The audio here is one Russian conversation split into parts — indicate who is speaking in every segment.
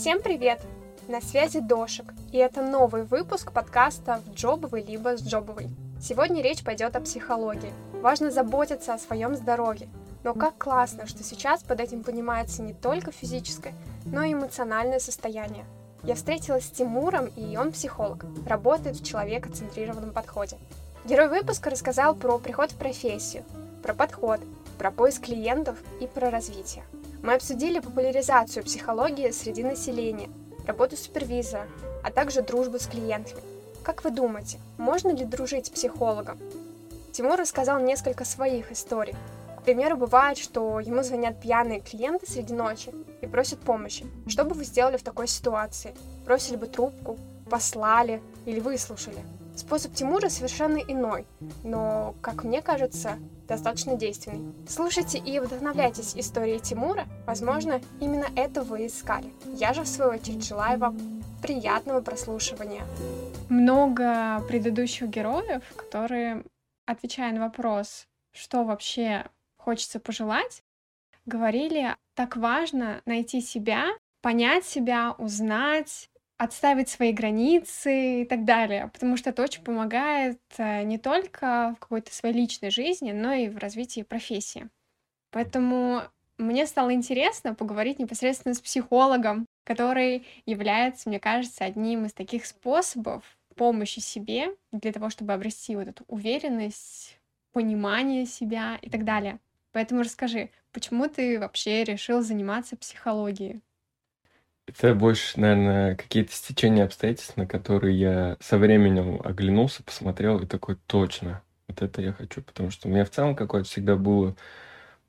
Speaker 1: Всем привет! На связи Дошик, и это новый выпуск подкаста в джобовый либо с джобовой. Сегодня речь пойдет о психологии. Важно заботиться о своем здоровье. Но как классно, что сейчас под этим понимается не только физическое, но и эмоциональное состояние. Я встретилась с Тимуром, и он психолог, работает в человекоцентрированном подходе. Герой выпуска рассказал про приход в профессию, про подход, про поиск клиентов и про развитие. Мы обсудили популяризацию психологии среди населения, работу супервизора, а также дружбу с клиентами. Как вы думаете, можно ли дружить с психологом? Тимур рассказал несколько своих историй. К примеру, бывает, что ему звонят пьяные клиенты среди ночи и просят помощи. Что бы вы сделали в такой ситуации? Бросили бы трубку, послали или выслушали? Способ Тимура совершенно иной, но, как мне кажется, достаточно действенный. Слушайте и вдохновляйтесь историей Тимура, возможно, именно это вы искали. Я же, в свою очередь, желаю вам приятного прослушивания.
Speaker 2: Много предыдущих героев, которые, отвечая на вопрос, что вообще хочется пожелать, говорили, так важно найти себя, понять себя, узнать, отставить свои границы и так далее, потому что это очень помогает э, не только в какой-то своей личной жизни, но и в развитии профессии. Поэтому мне стало интересно поговорить непосредственно с психологом, который является, мне кажется, одним из таких способов помощи себе для того, чтобы обрести вот эту уверенность, понимание себя и так далее. Поэтому расскажи, почему ты вообще решил заниматься психологией?
Speaker 3: Это больше, наверное, какие-то стечения обстоятельств, на которые я со временем оглянулся, посмотрел и такой, точно, вот это я хочу, потому что у меня в целом какое-то всегда было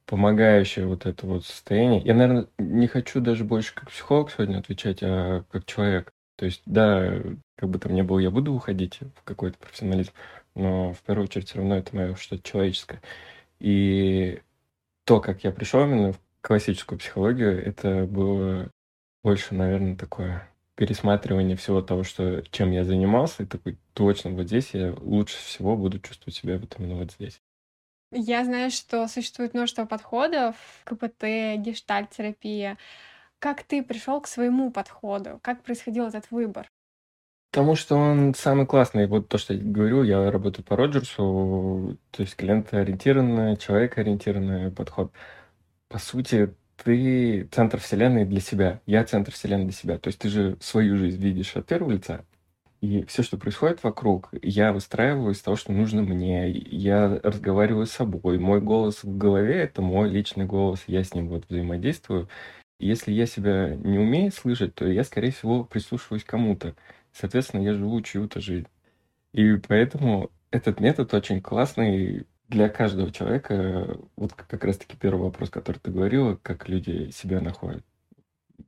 Speaker 3: помогающее вот это вот состояние. Я, наверное, не хочу даже больше как психолог сегодня отвечать, а как человек. То есть, да, как бы там ни было, я буду уходить в какой-то профессионализм, но в первую очередь все равно это мое что-то человеческое. И то, как я пришел именно в классическую психологию, это было больше, наверное, такое пересматривание всего того, что, чем я занимался, и такой, точно, вот здесь я лучше всего буду чувствовать себя вот именно вот здесь.
Speaker 2: Я знаю, что существует множество подходов, КПТ, гештальт-терапия. Как ты пришел к своему подходу? Как происходил этот выбор?
Speaker 3: Потому что он самый классный. Вот то, что я говорю, я работаю по Роджерсу, то есть клиентоориентированный, человекоориентированный подход. По сути, ты центр вселенной для себя, я центр вселенной для себя. То есть ты же свою жизнь видишь от первого лица, и все, что происходит вокруг, я выстраиваю из того, что нужно мне. Я разговариваю с собой. Мой голос в голове — это мой личный голос. Я с ним вот взаимодействую. И если я себя не умею слышать, то я, скорее всего, прислушиваюсь кому-то. Соответственно, я живу чью-то жизнь. И поэтому этот метод очень классный для каждого человека, вот как раз-таки первый вопрос, который ты говорила, как люди себя находят.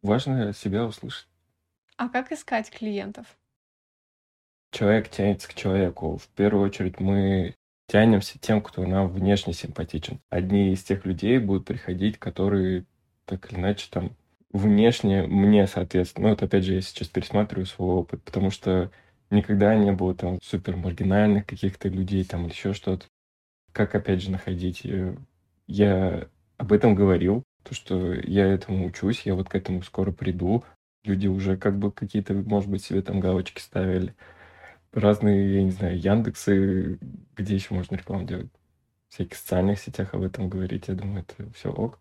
Speaker 3: Важно себя услышать.
Speaker 2: А как искать клиентов?
Speaker 3: Человек тянется к человеку. В первую очередь мы тянемся тем, кто нам внешне симпатичен. Одни из тех людей будут приходить, которые так или иначе там внешне мне соответствуют. Ну, вот опять же, я сейчас пересматриваю свой опыт, потому что никогда не было там супер маргинальных каких-то людей там или еще что-то как, опять же, находить. Э, я об этом говорил, то, что я этому учусь, я вот к этому скоро приду. Люди уже как бы какие-то, может быть, себе там галочки ставили. Разные, я не знаю, Яндексы, где еще можно рекламу делать. В всяких социальных сетях об этом говорить, я думаю, это все ок.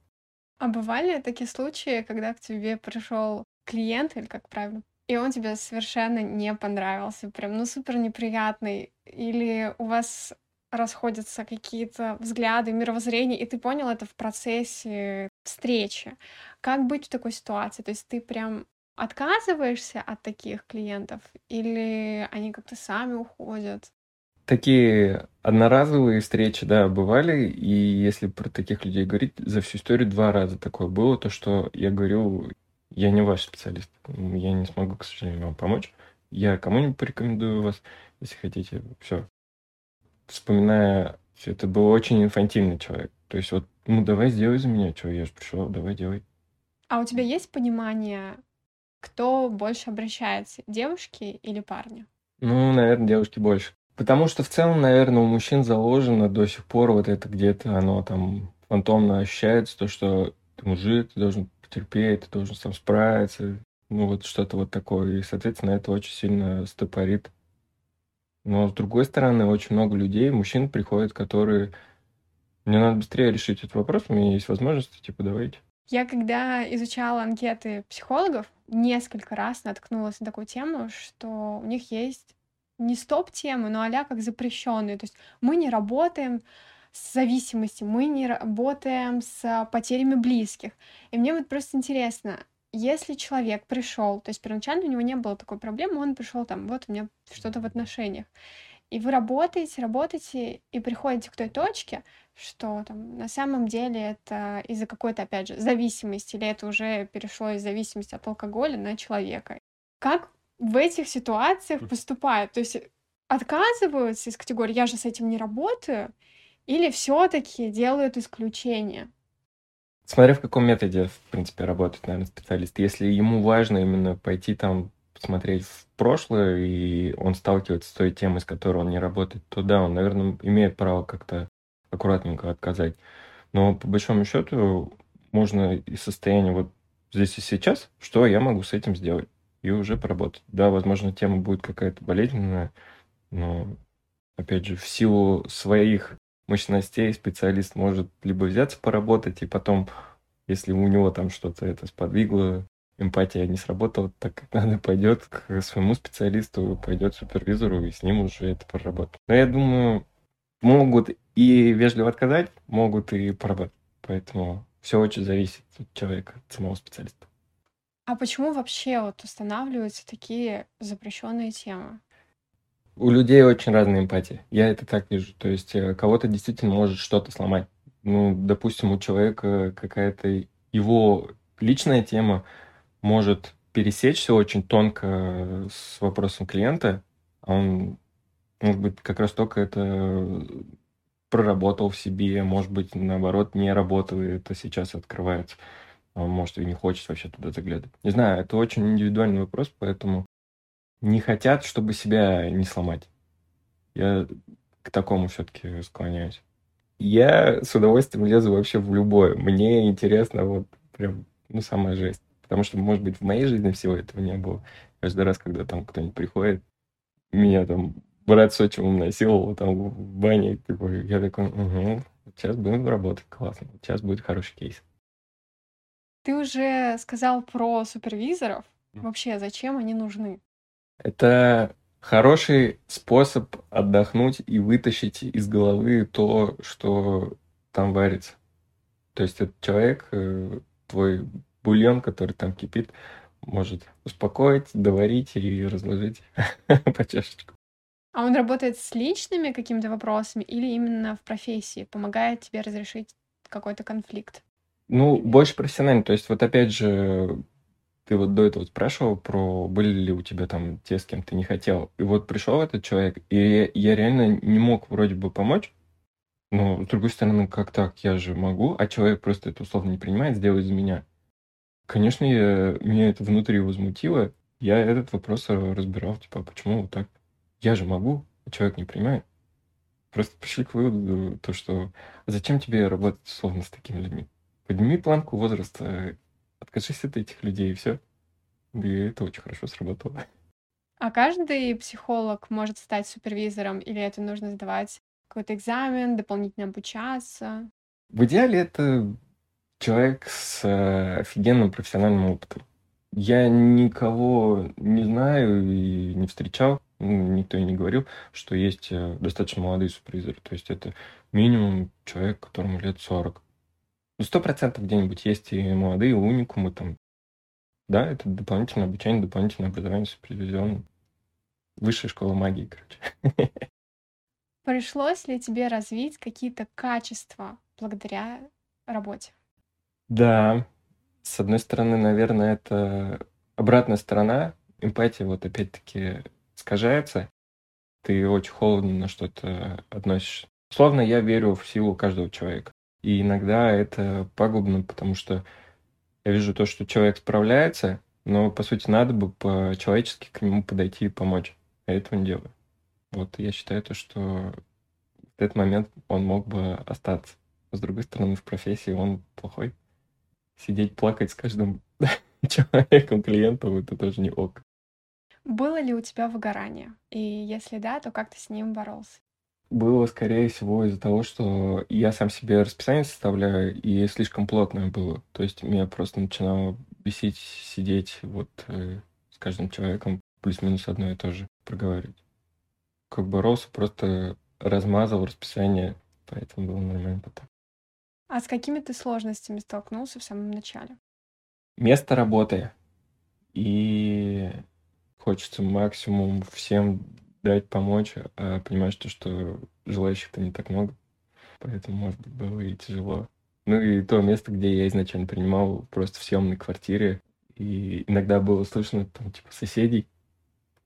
Speaker 2: А бывали такие случаи, когда к тебе пришел клиент, или как правильно, и он тебе совершенно не понравился, прям, ну, супер неприятный, или у вас расходятся какие-то взгляды, мировоззрения, и ты понял это в процессе встречи. Как быть в такой ситуации? То есть ты прям отказываешься от таких клиентов или они как-то сами уходят?
Speaker 3: Такие одноразовые встречи, да, бывали, и если про таких людей говорить, за всю историю два раза такое было, то, что я говорю, я не ваш специалист, я не смогу, к сожалению, вам помочь, я кому-нибудь порекомендую вас, если хотите, все, вспоминая все это, был очень инфантильный человек. То есть вот, ну давай сделай за меня, что я же пришел, давай делай.
Speaker 2: А у тебя есть понимание, кто больше обращается, девушки или парни?
Speaker 3: Ну, наверное, девушки больше. Потому что в целом, наверное, у мужчин заложено до сих пор вот это где-то, оно там фантомно ощущается, то, что ты мужик, ты должен потерпеть, ты должен сам справиться, Ну, вот что-то вот такое. И, соответственно, это очень сильно стопорит. Но, с другой стороны, очень много людей, мужчин приходят, которые... Мне надо быстрее решить этот вопрос, у меня есть возможность, типа, давайте.
Speaker 2: Я когда изучала анкеты психологов, несколько раз наткнулась на такую тему, что у них есть не стоп-темы, но а как запрещенные. То есть мы не работаем с зависимостью, мы не работаем с потерями близких. И мне вот просто интересно, если человек пришел, то есть первоначально у него не было такой проблемы, он пришел там, вот у меня что-то в отношениях, и вы работаете, работаете, и приходите к той точке, что там на самом деле это из-за какой-то, опять же, зависимости, или это уже перешло из зависимости от алкоголя на человека. Как в этих ситуациях поступают? То есть отказываются из категории «я же с этим не работаю», или все-таки делают исключение?
Speaker 3: Смотря в каком методе, в принципе, работает, наверное, специалист. Если ему важно именно пойти там посмотреть в прошлое, и он сталкивается с той темой, с которой он не работает, то да, он, наверное, имеет право как-то аккуратненько отказать. Но по большому счету можно из состояния вот здесь и сейчас, что я могу с этим сделать, и уже поработать. Да, возможно, тема будет какая-то болезненная, но, опять же, в силу своих мощностей специалист может либо взяться поработать, и потом, если у него там что-то это сподвигло, эмпатия не сработала так, как надо, пойдет к своему специалисту, пойдет к супервизору, и с ним уже это проработать. Но я думаю, могут и вежливо отказать, могут и поработать. Поэтому все очень зависит от человека, от самого специалиста.
Speaker 2: А почему вообще вот устанавливаются такие запрещенные темы?
Speaker 3: У людей очень разная эмпатия. Я это так вижу. То есть э, кого-то действительно может что-то сломать. Ну, допустим, у человека какая-то его личная тема может пересечься очень тонко с вопросом клиента, а он, может быть, как раз только это проработал в себе, может быть, наоборот, не работал, и это сейчас открывается. А он, может, и не хочет вообще туда заглядывать. Не знаю, это очень индивидуальный вопрос, поэтому не хотят, чтобы себя не сломать. Я к такому все-таки склоняюсь. Я с удовольствием лезу вообще в любое. Мне интересно вот прям, ну, самая жесть. Потому что, может быть, в моей жизни всего этого не было. Каждый раз, когда там кто-нибудь приходит, меня там брат с отчимом насиловал там в бане, типа, я такой, угу, сейчас будем работать, классно, сейчас будет хороший кейс.
Speaker 2: Ты уже сказал про супервизоров. Вообще, зачем они нужны?
Speaker 3: Это хороший способ отдохнуть и вытащить из головы то, что там варится. То есть этот человек, э, твой бульон, который там кипит, может успокоить, доварить и разложить по чашечку.
Speaker 2: А он работает с личными какими-то вопросами или именно в профессии? Помогает тебе разрешить какой-то конфликт?
Speaker 3: Ну, больше профессионально. То есть вот опять же, ты вот до этого спрашивал про были ли у тебя там те, с кем ты не хотел. И вот пришел этот человек, и я реально не мог вроде бы помочь. Но, с другой стороны, как так? Я же могу, а человек просто это условно не принимает, сделает за меня. Конечно, я, меня это внутри возмутило. Я этот вопрос разбирал, типа, а почему вот так? Я же могу, а человек не принимает. Просто пришли к выводу, то, что а зачем тебе работать условно с такими людьми? Подними планку возраста, откажись от этих людей, и все. И это очень хорошо сработало.
Speaker 2: А каждый психолог может стать супервизором, или это нужно сдавать какой-то экзамен, дополнительно обучаться?
Speaker 3: В идеале это человек с э, офигенным профессиональным опытом. Я никого не знаю и не встречал, ну, никто и не говорил, что есть э, достаточно молодые супервизоры. То есть это минимум человек, которому лет 40. Ну, сто процентов где-нибудь есть и молодые уникумы там. Да, это дополнительное обучение, дополнительное образование супервизионное. Высшая школа магии, короче.
Speaker 2: Пришлось ли тебе развить какие-то качества благодаря работе?
Speaker 3: Да, с одной стороны, наверное, это обратная сторона. Эмпатия вот опять-таки искажается. Ты очень холодно на что-то относишься. Словно я верю в силу каждого человека. И иногда это пагубно, потому что я вижу то, что человек справляется, но, по сути, надо бы по-человечески к нему подойти и помочь. А этого не делаю. Вот я считаю то, что в этот момент он мог бы остаться. с другой стороны, в профессии он плохой. Сидеть, плакать с каждым человеком, клиентом, это тоже не ок.
Speaker 2: Было ли у тебя выгорание? И если да, то как ты с ним боролся?
Speaker 3: Было, скорее всего, из-за того, что я сам себе расписание составляю, и слишком плотное было. То есть меня просто начинало бесить, сидеть вот э, с каждым человеком плюс-минус одно и то же проговаривать. Как боролся, просто размазал расписание, поэтому было нормально потом.
Speaker 2: А с какими ты сложностями столкнулся в самом начале?
Speaker 3: Место работы. И хочется максимум всем дать помочь, а понимаешь, то, что желающих-то не так много. Поэтому, может быть, было и тяжело. Ну и то место, где я изначально принимал, просто в съемной квартире. И иногда было слышно там, типа, соседей.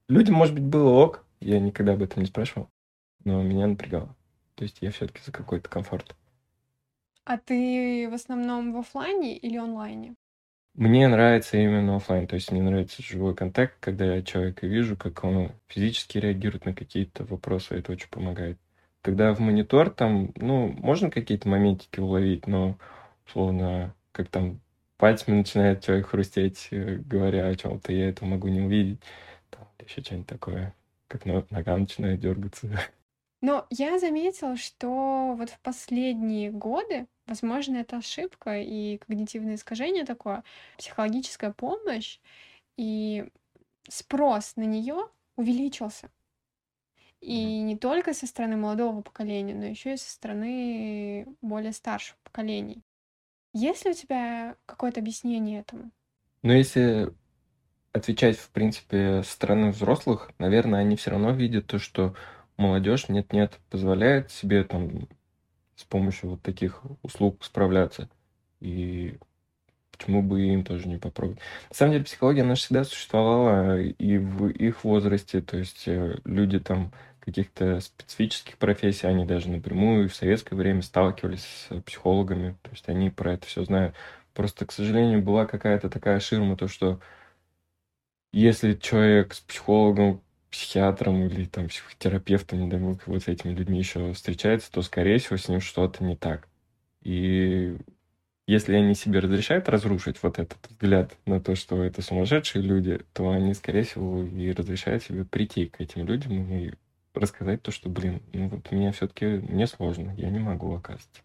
Speaker 3: Людям, может быть, было ок, я никогда об этом не спрашивал, но меня напрягало. То есть я все-таки за какой-то комфорт.
Speaker 2: А ты в основном в офлайне или онлайне?
Speaker 3: Мне нравится именно офлайн, то есть мне нравится живой контакт, когда я человека вижу, как он физически реагирует на какие-то вопросы, это очень помогает. Когда в монитор там, ну, можно какие-то моментики уловить, но условно, как там пальцами начинает человек хрустеть, э, говоря о чем-то, я это могу не увидеть. Там еще что-нибудь такое, как нога начинает дергаться.
Speaker 2: Но я заметила, что вот в последние годы, возможно, это ошибка и когнитивное искажение такое, психологическая помощь и спрос на нее увеличился. И не только со стороны молодого поколения, но еще и со стороны более старших поколений. Есть ли у тебя какое-то объяснение этому?
Speaker 3: Ну, если отвечать, в принципе, со стороны взрослых, наверное, они все равно видят то, что молодежь нет-нет позволяет себе там с помощью вот таких услуг справляться. И почему бы им тоже не попробовать? На самом деле психология наша всегда существовала и в их возрасте, то есть э, люди там каких-то специфических профессий, они даже напрямую в советское время сталкивались с психологами, то есть они про это все знают. Просто, к сожалению, была какая-то такая ширма, то что если человек с психологом психиатром или там психотерапевтом, не дай бог, вот с этими людьми еще встречается, то, скорее всего, с ним что-то не так. И если они себе разрешают разрушить вот этот взгляд на то, что это сумасшедшие люди, то они, скорее всего, и разрешают себе прийти к этим людям и рассказать то, что, блин, ну вот мне все-таки мне сложно, я не могу, оказывается.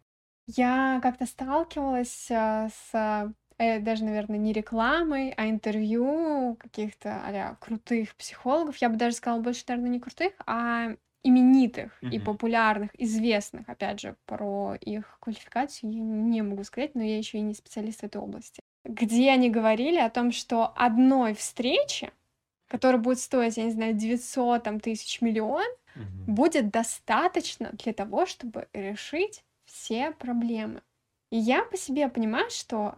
Speaker 2: Я как-то сталкивалась а, с э, даже, наверное, не рекламой, а интервью каких-то а крутых психологов. Я бы даже сказала больше, наверное, не крутых, а именитых mm-hmm. и популярных, известных, опять же, про их квалификацию я не могу сказать, но я еще и не специалист в этой области. Где они говорили о том, что одной встречи, которая будет стоить, я не знаю, 900 там, тысяч миллион, mm-hmm. будет достаточно для того, чтобы решить все проблемы. И я по себе понимаю, что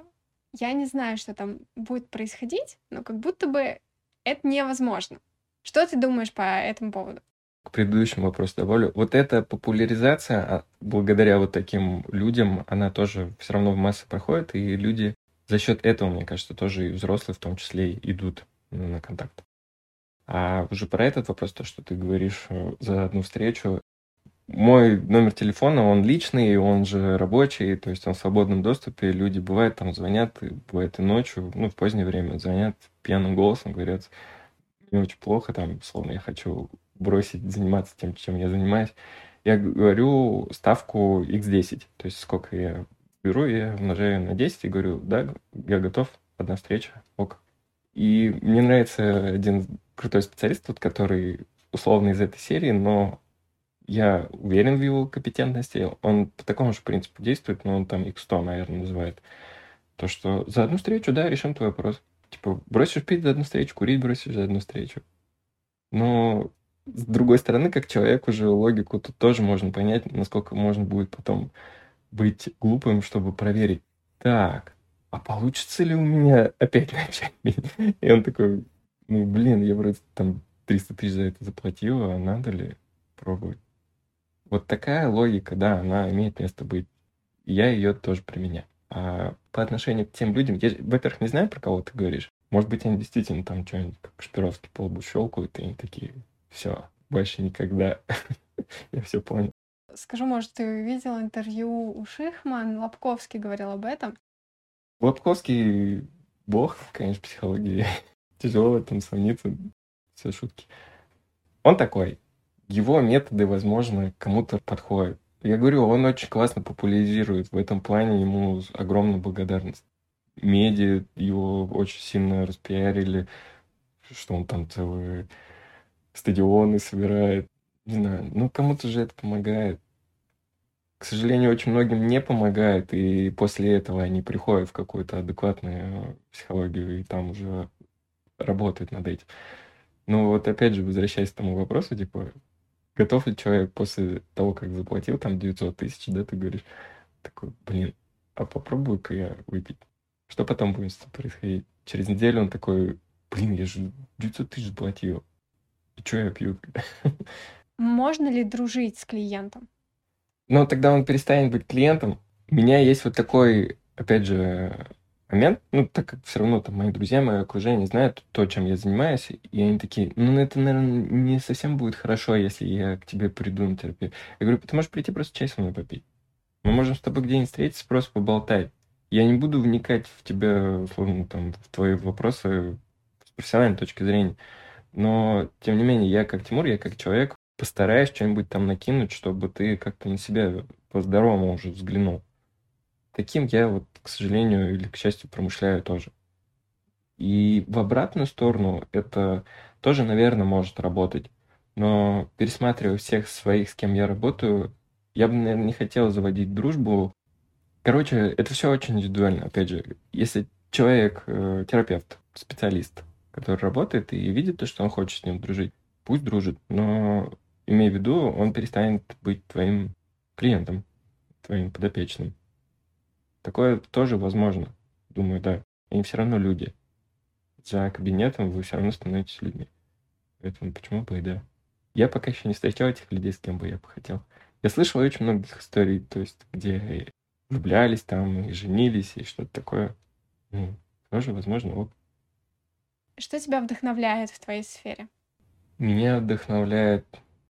Speaker 2: я не знаю, что там будет происходить, но как будто бы это невозможно. Что ты думаешь по этому поводу?
Speaker 3: К предыдущему вопросу добавлю. Вот эта популяризация, а, благодаря вот таким людям, она тоже все равно в массы проходит, и люди за счет этого, мне кажется, тоже и взрослые в том числе идут на контакт. А уже про этот вопрос, то, что ты говоришь э, за одну встречу, мой номер телефона, он личный, он же рабочий, то есть он в свободном доступе. Люди бывают там звонят, бывает и ночью, ну, в позднее время звонят пьяным голосом, говорят, мне очень плохо, там, словно я хочу бросить заниматься тем, чем я занимаюсь. Я говорю ставку x10, то есть сколько я беру, я умножаю на 10 и говорю, да, я готов, одна встреча, ок. И мне нравится один крутой специалист, вот, который условно из этой серии, но я уверен в его компетентности. Он по такому же принципу действует, но он там X100, наверное, называет. То, что за одну встречу, да, решим твой вопрос. Типа, бросишь пить за одну встречу, курить бросишь за одну встречу. Но с другой стороны, как человек уже логику тут тоже можно понять, насколько можно будет потом быть глупым, чтобы проверить. Так, а получится ли у меня опять начать? И он такой, ну, блин, я вроде там 300 тысяч за это заплатил, а надо ли пробовать? Вот такая логика, да, она имеет место быть. И я ее тоже применяю. А по отношению к тем людям, я, во-первых, не знаю, про кого ты говоришь. Может быть, они действительно там что-нибудь, как Шпировский по лбу щелкают, и они такие, все, больше никогда. я все понял.
Speaker 2: Скажу, может, ты видел интервью у Шихман, Лобковский говорил об этом.
Speaker 3: Лобковский бог, конечно, психологии. Тяжело в этом сомниться. Все шутки. Он такой. Его методы, возможно, кому-то подходят. Я говорю, он очень классно популяризирует. В этом плане ему огромная благодарность. Медиа его очень сильно распиарили, что он там целые стадионы собирает. Не знаю, ну кому-то же это помогает. К сожалению, очень многим не помогает, и после этого они приходят в какую-то адекватную психологию и там уже работают над этим. Ну вот опять же, возвращаясь к тому вопросу, типа, готов ли человек после того, как заплатил там 900 тысяч, да, ты говоришь, такой, блин, а попробую-ка я выпить. Что потом будет происходить? Через неделю он такой, блин, я же 900 тысяч заплатил. И что я пью?
Speaker 2: Можно ли дружить с клиентом?
Speaker 3: Ну, тогда он перестанет быть клиентом. У меня есть вот такой, опять же, момент, ну, так как все равно там мои друзья, мое окружение знают то, чем я занимаюсь, и они такие, ну, это, наверное, не совсем будет хорошо, если я к тебе приду на терапию. Я говорю, ты можешь прийти просто чай со мной попить. Мы можем с тобой где-нибудь встретиться, просто поболтать. Я не буду вникать в тебя, условно, там, в твои вопросы с профессиональной точки зрения. Но, тем не менее, я как Тимур, я как человек постараюсь что-нибудь там накинуть, чтобы ты как-то на себя по-здоровому уже взглянул. Таким я вот, к сожалению или к счастью, промышляю тоже. И в обратную сторону это тоже, наверное, может работать. Но пересматривая всех своих, с кем я работаю, я бы, наверное, не хотел заводить дружбу. Короче, это все очень индивидуально. Опять же, если человек, э, терапевт, специалист, который работает и видит то, что он хочет с ним дружить, пусть дружит, но имей в виду, он перестанет быть твоим клиентом, твоим подопечным. Такое тоже возможно. Думаю, да. Они все равно люди. За кабинетом вы все равно становитесь людьми. Поэтому почему бы и да. Я пока еще не встречал этих людей, с кем бы я бы хотел. Я слышал очень многих историй, то есть, где влюблялись там, и женились, и что-то такое. Ну, тоже, возможно, ок.
Speaker 2: Что тебя вдохновляет в твоей сфере?
Speaker 3: Меня вдохновляет...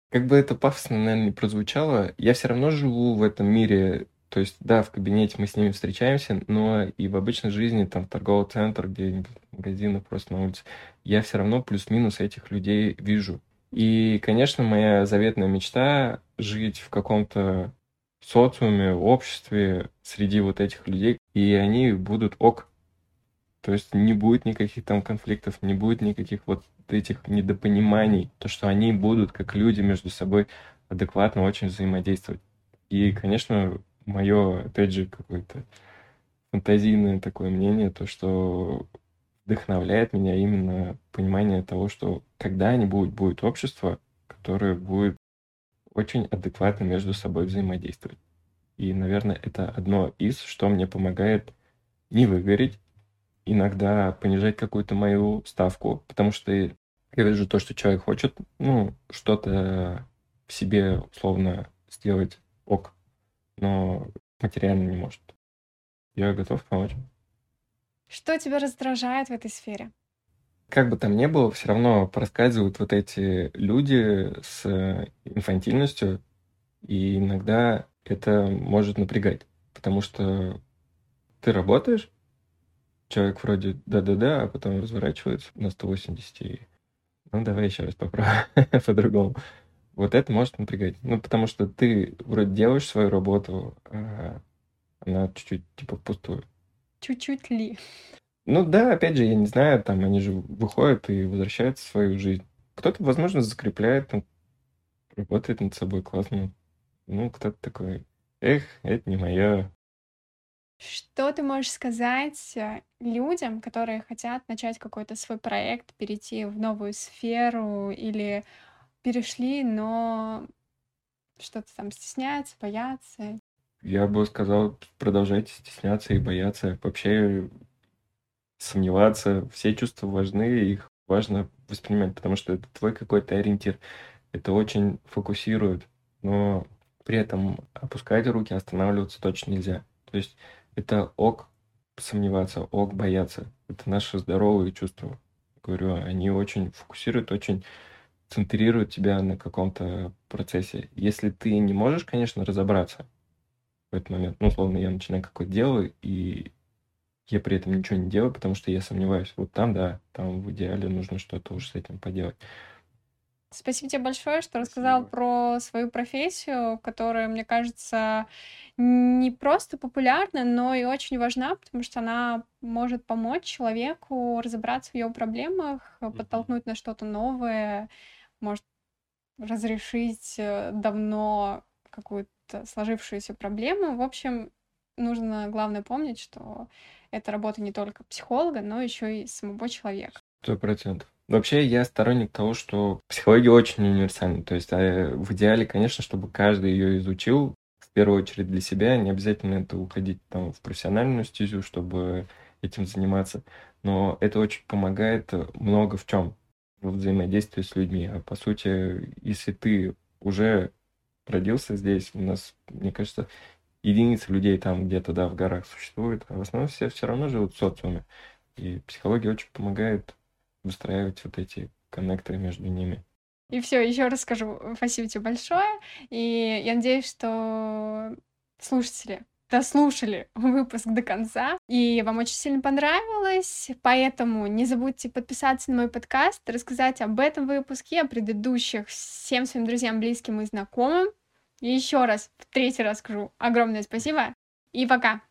Speaker 3: Как бы это пафосно, наверное, не прозвучало, я все равно живу в этом мире то есть, да, в кабинете мы с ними встречаемся, но и в обычной жизни, там, торговый центр, где-нибудь магазины просто на улице, я все равно плюс-минус этих людей вижу. И, конечно, моя заветная мечта — жить в каком-то социуме, обществе, среди вот этих людей, и они будут ок. То есть не будет никаких там конфликтов, не будет никаких вот этих недопониманий, то, что они будут как люди между собой адекватно очень взаимодействовать. И, конечно, мое, опять же, какое-то фантазийное такое мнение, то, что вдохновляет меня именно понимание того, что когда-нибудь будет общество, которое будет очень адекватно между собой взаимодействовать. И, наверное, это одно из, что мне помогает не выгореть, иногда понижать какую-то мою ставку, потому что я вижу то, что человек хочет, ну, что-то в себе условно сделать ок, но материально не может. Я готов помочь.
Speaker 2: Что тебя раздражает в этой сфере?
Speaker 3: Как бы там ни было, все равно проскальзывают вот эти люди с инфантильностью, и иногда это может напрягать, потому что ты работаешь, человек вроде да-да-да, а потом разворачивается на 180 и ну давай еще раз попробуем по-другому вот это может напрягать. Ну, потому что ты вроде делаешь свою работу, а она чуть-чуть типа впустую.
Speaker 2: Чуть-чуть ли?
Speaker 3: Ну да, опять же, я не знаю, там они же выходят и возвращаются в свою жизнь. Кто-то, возможно, закрепляет, там, работает над собой классно. Ну, кто-то такой, эх, это не мое.
Speaker 2: Что ты можешь сказать э, людям, которые хотят начать какой-то свой проект, перейти в новую сферу или перешли, но что-то там стесняются, боятся.
Speaker 3: Я бы сказал, продолжайте стесняться и бояться. Вообще сомневаться. Все чувства важны, их важно воспринимать, потому что это твой какой-то ориентир. Это очень фокусирует, но при этом опускать руки, останавливаться точно нельзя. То есть это ок сомневаться, ок бояться. Это наши здоровые чувства. Говорю, они очень фокусируют, очень центрирует тебя на каком-то процессе. Если ты не можешь, конечно, разобраться в этот момент, ну, условно, я начинаю какое-то дело, и я при этом ничего не делаю, потому что я сомневаюсь. Вот там, да, там в идеале нужно что-то уж с этим поделать.
Speaker 2: Спасибо тебе большое, что рассказал
Speaker 3: Спасибо.
Speaker 2: про свою профессию, которая, мне кажется, не просто популярна, но и очень важна, потому что она может помочь человеку разобраться в его проблемах, э, подтолкнуть на что-то новое, может разрешить э, давно какую-то сложившуюся проблему. В общем, нужно, главное, помнить, что это работа не только психолога, но еще и самого человека.
Speaker 3: Сто процентов. Вообще, я сторонник того, что психология очень универсальна. То есть, а, в идеале, конечно, чтобы каждый ее изучил, в первую очередь для себя, не обязательно это уходить там в профессиональную стезю, чтобы этим заниматься. Но это очень помогает э, много в чем во взаимодействии с людьми. А по сути, если ты уже родился здесь, у нас, мне кажется, единицы людей там где-то, да, в горах существует, а в основном все все равно живут в социуме. И психология очень помогает выстраивать вот эти коннекторы между ними.
Speaker 2: И все, еще раз скажу спасибо тебе большое. И я надеюсь, что слушатели дослушали выпуск до конца, и вам очень сильно понравилось, поэтому не забудьте подписаться на мой подкаст, рассказать об этом выпуске, о предыдущих всем своим друзьям, близким и знакомым. И еще раз, в третий раз скажу огромное спасибо, и пока!